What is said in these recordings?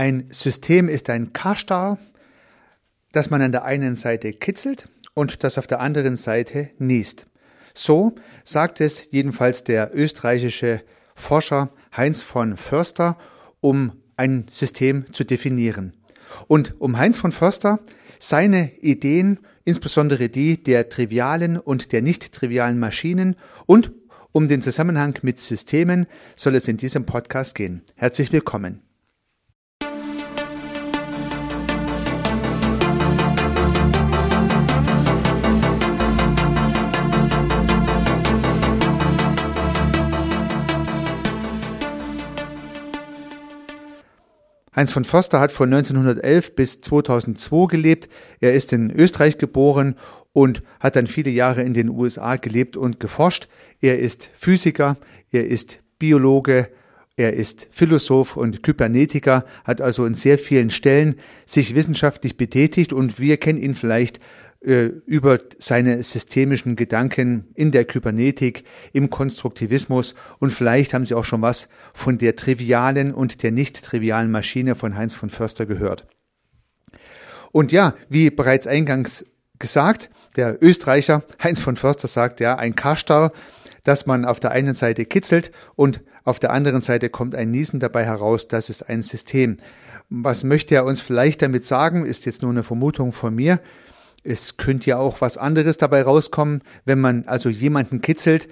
Ein System ist ein Kastal, das man an der einen Seite kitzelt und das auf der anderen Seite niest. So sagt es jedenfalls der österreichische Forscher Heinz von Förster, um ein System zu definieren. Und um Heinz von Förster seine Ideen, insbesondere die der trivialen und der nicht trivialen Maschinen und um den Zusammenhang mit Systemen soll es in diesem Podcast gehen. Herzlich willkommen. Heinz von Förster hat von 1911 bis 2002 gelebt. Er ist in Österreich geboren und hat dann viele Jahre in den USA gelebt und geforscht. Er ist Physiker, er ist Biologe, er ist Philosoph und Kybernetiker, hat also in sehr vielen Stellen sich wissenschaftlich betätigt und wir kennen ihn vielleicht äh, über seine systemischen Gedanken in der Kybernetik, im Konstruktivismus und vielleicht haben Sie auch schon was von der trivialen und der nicht trivialen Maschine von Heinz von Förster gehört. Und ja, wie bereits eingangs gesagt, der Österreicher Heinz von Förster sagt ja, ein Kastal, das man auf der einen Seite kitzelt und auf der anderen Seite kommt ein Niesen dabei heraus, das ist ein System. Was möchte er uns vielleicht damit sagen, ist jetzt nur eine Vermutung von mir. Es könnte ja auch was anderes dabei rauskommen, wenn man also jemanden kitzelt,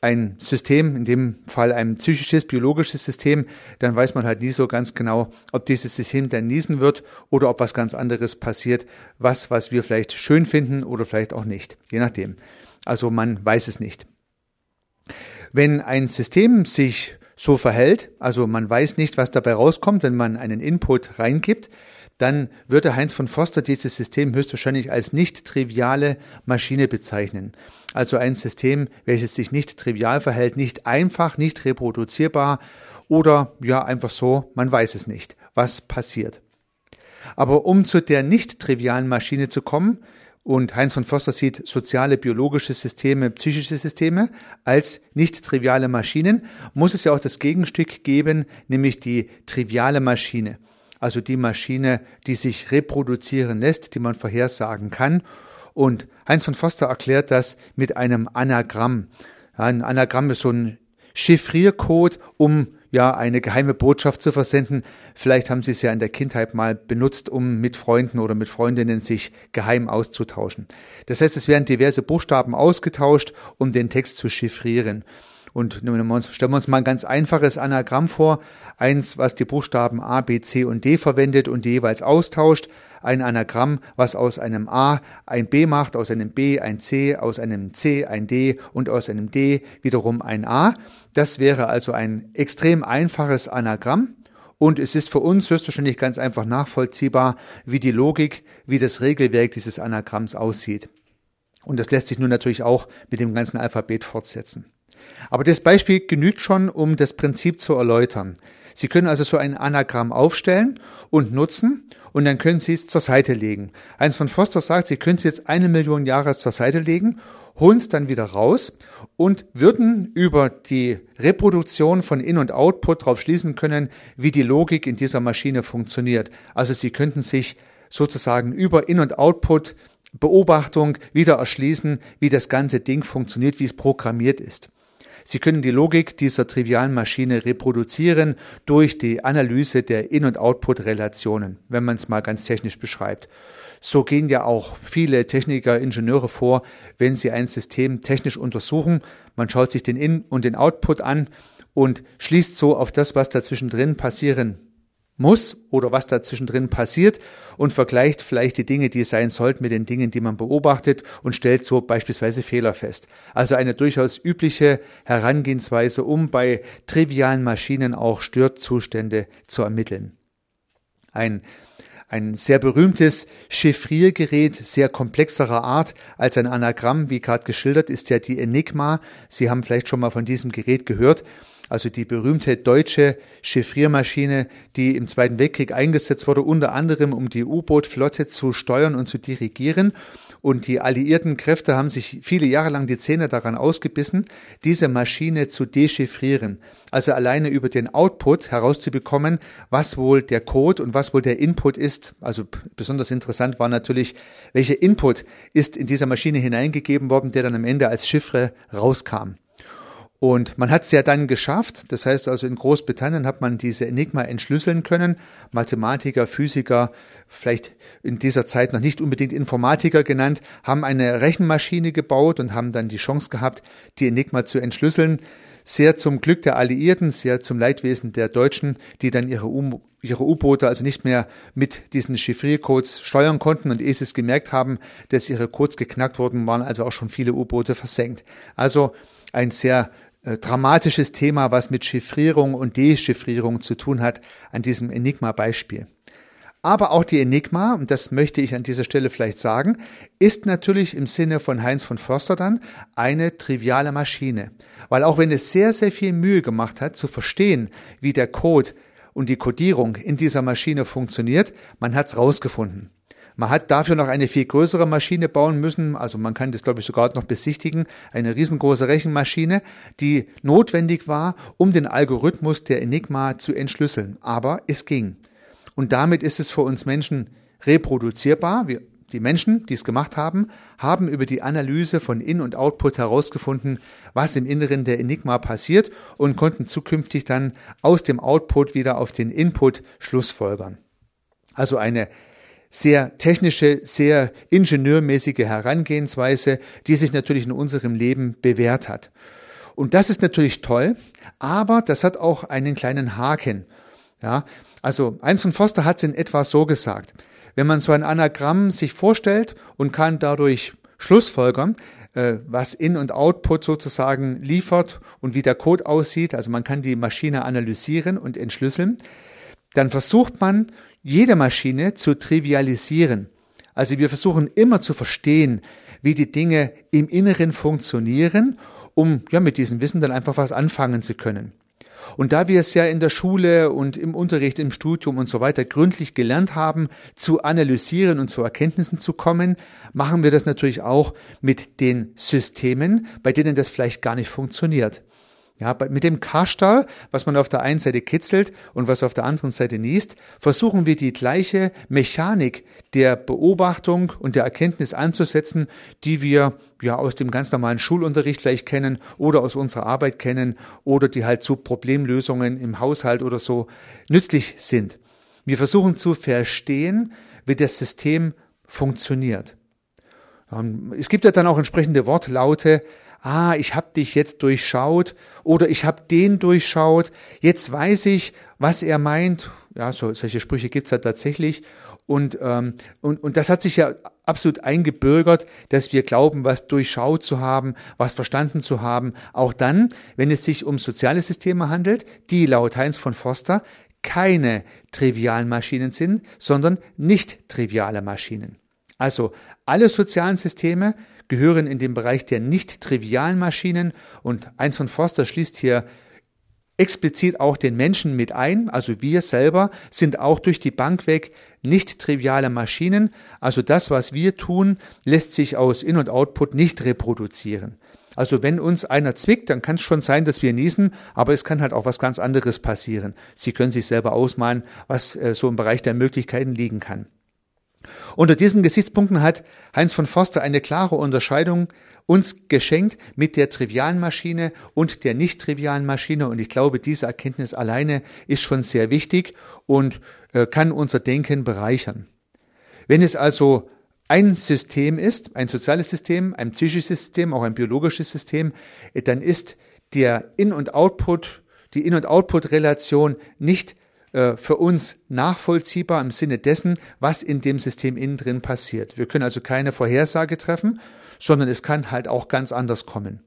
ein System, in dem Fall ein psychisches, biologisches System, dann weiß man halt nie so ganz genau, ob dieses System dann niesen wird oder ob was ganz anderes passiert, was, was wir vielleicht schön finden oder vielleicht auch nicht, je nachdem. Also man weiß es nicht. Wenn ein System sich so verhält, also man weiß nicht, was dabei rauskommt, wenn man einen Input reingibt, dann würde Heinz von Foster dieses System höchstwahrscheinlich als nicht triviale Maschine bezeichnen. Also ein System, welches sich nicht trivial verhält, nicht einfach, nicht reproduzierbar oder ja einfach so, man weiß es nicht, was passiert. Aber um zu der nicht trivialen Maschine zu kommen, und Heinz von Foster sieht soziale, biologische Systeme, psychische Systeme als nicht triviale Maschinen, muss es ja auch das Gegenstück geben, nämlich die triviale Maschine also die Maschine, die sich reproduzieren lässt, die man vorhersagen kann. Und Heinz von Foster erklärt das mit einem Anagramm. Ein Anagramm ist so ein Chiffriercode, um ja eine geheime Botschaft zu versenden. Vielleicht haben Sie es ja in der Kindheit mal benutzt, um mit Freunden oder mit Freundinnen sich geheim auszutauschen. Das heißt, es werden diverse Buchstaben ausgetauscht, um den Text zu chiffrieren. Und stellen wir uns mal ein ganz einfaches Anagramm vor. Eins, was die Buchstaben A, B, C und D verwendet und die jeweils austauscht. Ein Anagramm, was aus einem A ein B macht, aus einem B ein C, aus einem C ein D und aus einem D wiederum ein A. Das wäre also ein extrem einfaches Anagramm. Und es ist für uns höchstwahrscheinlich ganz einfach nachvollziehbar, wie die Logik, wie das Regelwerk dieses Anagramms aussieht. Und das lässt sich nun natürlich auch mit dem ganzen Alphabet fortsetzen. Aber das Beispiel genügt schon, um das Prinzip zu erläutern. Sie können also so ein Anagramm aufstellen und nutzen und dann können Sie es zur Seite legen. Eins von Foster sagt, Sie können es jetzt eine Million Jahre zur Seite legen, holen es dann wieder raus und würden über die Reproduktion von In- und Output darauf schließen können, wie die Logik in dieser Maschine funktioniert. Also Sie könnten sich sozusagen über In- und Output Beobachtung wieder erschließen, wie das ganze Ding funktioniert, wie es programmiert ist. Sie können die Logik dieser trivialen Maschine reproduzieren durch die Analyse der In- und Output-Relationen, wenn man es mal ganz technisch beschreibt. So gehen ja auch viele Techniker, Ingenieure vor, wenn sie ein System technisch untersuchen. Man schaut sich den In- und den Output an und schließt so auf das, was dazwischen drin passieren muss oder was da zwischendrin passiert und vergleicht vielleicht die Dinge, die sein sollten, mit den Dingen, die man beobachtet und stellt so beispielsweise Fehler fest. Also eine durchaus übliche Herangehensweise, um bei trivialen Maschinen auch Störzustände zu ermitteln. Ein ein sehr berühmtes Chiffriergerät sehr komplexerer Art als ein Anagramm, wie gerade geschildert, ist ja die Enigma. Sie haben vielleicht schon mal von diesem Gerät gehört also die berühmte deutsche Chiffriermaschine, die im Zweiten Weltkrieg eingesetzt wurde, unter anderem um die U-Boot-Flotte zu steuern und zu dirigieren. Und die alliierten Kräfte haben sich viele Jahre lang die Zähne daran ausgebissen, diese Maschine zu dechiffrieren. Also alleine über den Output herauszubekommen, was wohl der Code und was wohl der Input ist. Also besonders interessant war natürlich, welcher Input ist in dieser Maschine hineingegeben worden, der dann am Ende als Chiffre rauskam. Und man hat es ja dann geschafft. Das heißt also, in Großbritannien hat man diese Enigma entschlüsseln können. Mathematiker, Physiker, vielleicht in dieser Zeit noch nicht unbedingt Informatiker genannt, haben eine Rechenmaschine gebaut und haben dann die Chance gehabt, die Enigma zu entschlüsseln. Sehr zum Glück der Alliierten, sehr zum Leidwesen der Deutschen, die dann ihre U-Boote also nicht mehr mit diesen Chiffriercodes steuern konnten und ehe sie es gemerkt haben, dass ihre Codes geknackt wurden, waren also auch schon viele U-Boote versenkt. Also ein sehr äh, dramatisches Thema, was mit Chiffrierung und Dechiffrierung zu tun hat, an diesem Enigma-Beispiel. Aber auch die Enigma, und das möchte ich an dieser Stelle vielleicht sagen, ist natürlich im Sinne von Heinz von Förster dann eine triviale Maschine. Weil auch wenn es sehr, sehr viel Mühe gemacht hat, zu verstehen, wie der Code und die Codierung in dieser Maschine funktioniert, man hat es rausgefunden. Man hat dafür noch eine viel größere Maschine bauen müssen, also man kann das glaube ich sogar noch besichtigen, eine riesengroße Rechenmaschine, die notwendig war, um den Algorithmus der Enigma zu entschlüsseln. Aber es ging. Und damit ist es für uns Menschen reproduzierbar. Wir, die Menschen, die es gemacht haben, haben über die Analyse von In- und Output herausgefunden, was im Inneren der Enigma passiert und konnten zukünftig dann aus dem Output wieder auf den Input schlussfolgern. Also eine sehr technische, sehr ingenieurmäßige Herangehensweise, die sich natürlich in unserem Leben bewährt hat. Und das ist natürlich toll, aber das hat auch einen kleinen Haken. Ja, also eins von Foster hat es in etwa so gesagt. Wenn man so ein Anagramm sich vorstellt und kann dadurch Schlussfolgern, äh, was In- und Output sozusagen liefert und wie der Code aussieht, also man kann die Maschine analysieren und entschlüsseln, dann versucht man jede Maschine zu trivialisieren. Also wir versuchen immer zu verstehen, wie die Dinge im Inneren funktionieren, um ja mit diesem Wissen dann einfach was anfangen zu können. Und da wir es ja in der Schule und im Unterricht, im Studium und so weiter gründlich gelernt haben, zu analysieren und zu Erkenntnissen zu kommen, machen wir das natürlich auch mit den Systemen, bei denen das vielleicht gar nicht funktioniert. Ja, mit dem Kastal, was man auf der einen Seite kitzelt und was auf der anderen Seite niest, versuchen wir die gleiche Mechanik der Beobachtung und der Erkenntnis anzusetzen, die wir ja aus dem ganz normalen Schulunterricht vielleicht kennen oder aus unserer Arbeit kennen oder die halt zu Problemlösungen im Haushalt oder so nützlich sind. Wir versuchen zu verstehen, wie das System funktioniert. Ähm, es gibt ja dann auch entsprechende Wortlaute, ah, ich habe dich jetzt durchschaut oder ich habe den durchschaut, jetzt weiß ich, was er meint. Ja, so, solche Sprüche gibt's ja tatsächlich. Und, ähm, und, und das hat sich ja absolut eingebürgert, dass wir glauben, was durchschaut zu haben, was verstanden zu haben, auch dann, wenn es sich um soziale Systeme handelt, die laut Heinz von Forster keine trivialen Maschinen sind, sondern nicht triviale Maschinen. Also alle sozialen Systeme gehören in den Bereich der nicht trivialen Maschinen und eins von Forster schließt hier explizit auch den Menschen mit ein, also wir selber sind auch durch die Bank weg nicht triviale Maschinen, also das, was wir tun, lässt sich aus In- und Output nicht reproduzieren. Also wenn uns einer zwickt, dann kann es schon sein, dass wir niesen, aber es kann halt auch was ganz anderes passieren. Sie können sich selber ausmalen, was äh, so im Bereich der Möglichkeiten liegen kann. Unter diesen Gesichtspunkten hat Heinz von Forster eine klare Unterscheidung uns geschenkt mit der trivialen Maschine und der nicht trivialen Maschine. Und ich glaube, diese Erkenntnis alleine ist schon sehr wichtig und äh, kann unser Denken bereichern. Wenn es also ein System ist, ein soziales System, ein psychisches System, auch ein biologisches System, äh, dann ist der In- und Output, die In- und Output-Relation nicht äh, für uns nachvollziehbar im Sinne dessen, was in dem System innen drin passiert. Wir können also keine Vorhersage treffen, sondern es kann halt auch ganz anders kommen.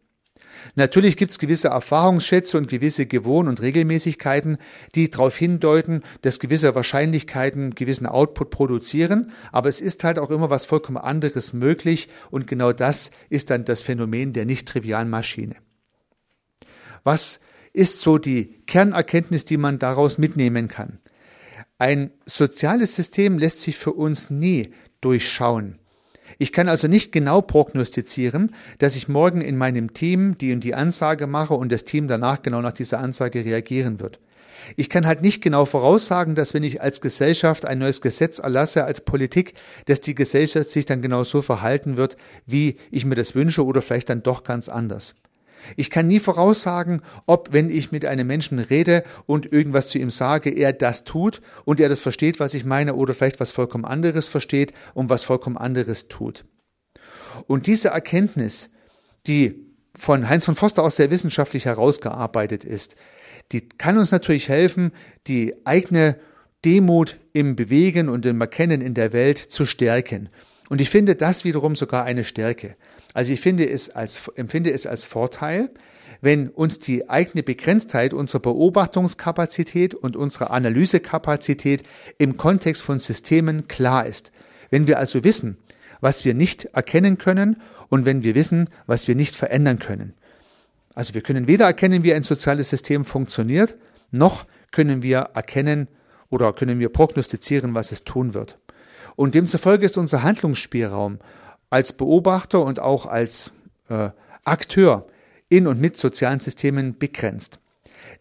Natürlich gibt es gewisse Erfahrungsschätze und gewisse Gewohn- und Regelmäßigkeiten, die darauf hindeuten, dass gewisse Wahrscheinlichkeiten gewissen Output produzieren, aber es ist halt auch immer was vollkommen anderes möglich und genau das ist dann das Phänomen der nicht trivialen Maschine. Was ist so die Kernerkenntnis, die man daraus mitnehmen kann. Ein soziales System lässt sich für uns nie durchschauen. Ich kann also nicht genau prognostizieren, dass ich morgen in meinem Team die und die Ansage mache und das Team danach genau nach dieser Ansage reagieren wird. Ich kann halt nicht genau voraussagen, dass wenn ich als Gesellschaft ein neues Gesetz erlasse, als Politik, dass die Gesellschaft sich dann genau so verhalten wird, wie ich mir das wünsche oder vielleicht dann doch ganz anders. Ich kann nie voraussagen, ob, wenn ich mit einem Menschen rede und irgendwas zu ihm sage, er das tut und er das versteht, was ich meine, oder vielleicht was vollkommen anderes versteht und was vollkommen anderes tut. Und diese Erkenntnis, die von Heinz von Foster auch sehr wissenschaftlich herausgearbeitet ist, die kann uns natürlich helfen, die eigene Demut im Bewegen und im Erkennen in der Welt zu stärken. Und ich finde das wiederum sogar eine Stärke. Also ich finde es als, empfinde es als Vorteil, wenn uns die eigene Begrenztheit unserer Beobachtungskapazität und unserer Analysekapazität im Kontext von Systemen klar ist. Wenn wir also wissen, was wir nicht erkennen können und wenn wir wissen, was wir nicht verändern können. Also wir können weder erkennen, wie ein soziales System funktioniert, noch können wir erkennen oder können wir prognostizieren, was es tun wird. Und demzufolge ist unser Handlungsspielraum als Beobachter und auch als äh, Akteur in und mit sozialen Systemen begrenzt.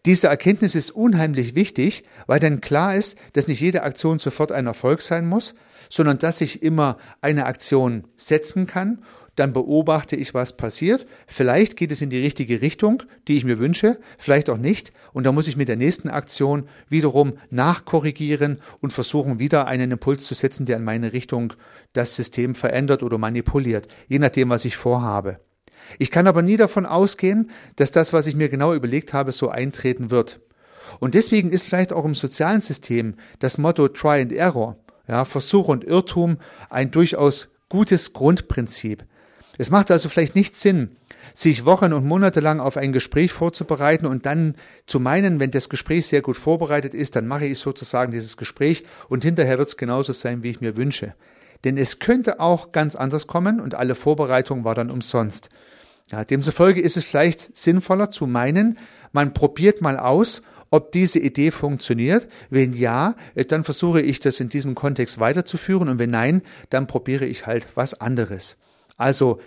Diese Erkenntnis ist unheimlich wichtig, weil dann klar ist, dass nicht jede Aktion sofort ein Erfolg sein muss, sondern dass ich immer eine Aktion setzen kann dann beobachte ich, was passiert. Vielleicht geht es in die richtige Richtung, die ich mir wünsche, vielleicht auch nicht. Und dann muss ich mit der nächsten Aktion wiederum nachkorrigieren und versuchen, wieder einen Impuls zu setzen, der in meine Richtung das System verändert oder manipuliert, je nachdem, was ich vorhabe. Ich kann aber nie davon ausgehen, dass das, was ich mir genau überlegt habe, so eintreten wird. Und deswegen ist vielleicht auch im sozialen System das Motto Try and Error, ja, Versuch und Irrtum ein durchaus gutes Grundprinzip. Es macht also vielleicht nicht Sinn, sich Wochen und Monate lang auf ein Gespräch vorzubereiten und dann zu meinen, wenn das Gespräch sehr gut vorbereitet ist, dann mache ich sozusagen dieses Gespräch und hinterher wird es genauso sein, wie ich mir wünsche. Denn es könnte auch ganz anders kommen und alle Vorbereitung war dann umsonst. Ja, demzufolge ist es vielleicht sinnvoller zu meinen, man probiert mal aus, ob diese Idee funktioniert. Wenn ja, dann versuche ich das in diesem Kontext weiterzuführen und wenn nein, dann probiere ich halt was anderes. Also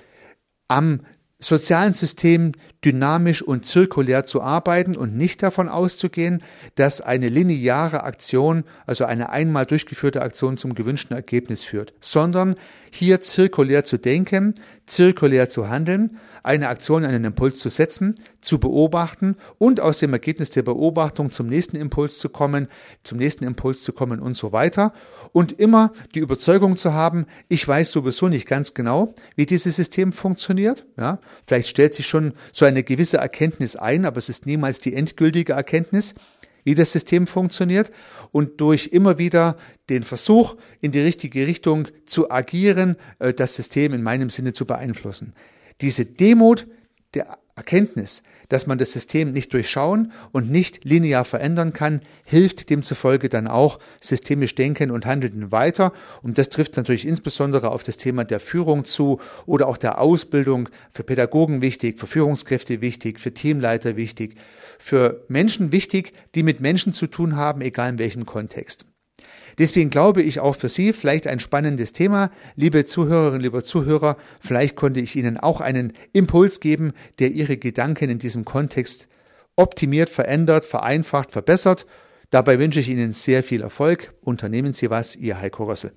am sozialen System dynamisch und zirkulär zu arbeiten und nicht davon auszugehen, dass eine lineare Aktion, also eine einmal durchgeführte Aktion zum gewünschten Ergebnis führt, sondern hier zirkulär zu denken, zirkulär zu handeln eine Aktion, einen Impuls zu setzen, zu beobachten und aus dem Ergebnis der Beobachtung zum nächsten Impuls zu kommen, zum nächsten Impuls zu kommen und so weiter. Und immer die Überzeugung zu haben, ich weiß sowieso nicht ganz genau, wie dieses System funktioniert. Ja, vielleicht stellt sich schon so eine gewisse Erkenntnis ein, aber es ist niemals die endgültige Erkenntnis wie das System funktioniert und durch immer wieder den Versuch, in die richtige Richtung zu agieren, äh, das System in meinem Sinne zu beeinflussen. Diese Demut der Erkenntnis, dass man das System nicht durchschauen und nicht linear verändern kann, hilft demzufolge dann auch systemisch denken und handeln weiter. Und das trifft natürlich insbesondere auf das Thema der Führung zu oder auch der Ausbildung für Pädagogen wichtig, für Führungskräfte wichtig, für Teamleiter wichtig, für Menschen wichtig, die mit Menschen zu tun haben, egal in welchem Kontext. Deswegen glaube ich auch für Sie vielleicht ein spannendes Thema. Liebe Zuhörerinnen, lieber Zuhörer, vielleicht konnte ich Ihnen auch einen Impuls geben, der Ihre Gedanken in diesem Kontext optimiert, verändert, vereinfacht, verbessert. Dabei wünsche ich Ihnen sehr viel Erfolg. Unternehmen Sie was, Ihr Heiko Rössel.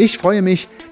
Ich freue mich,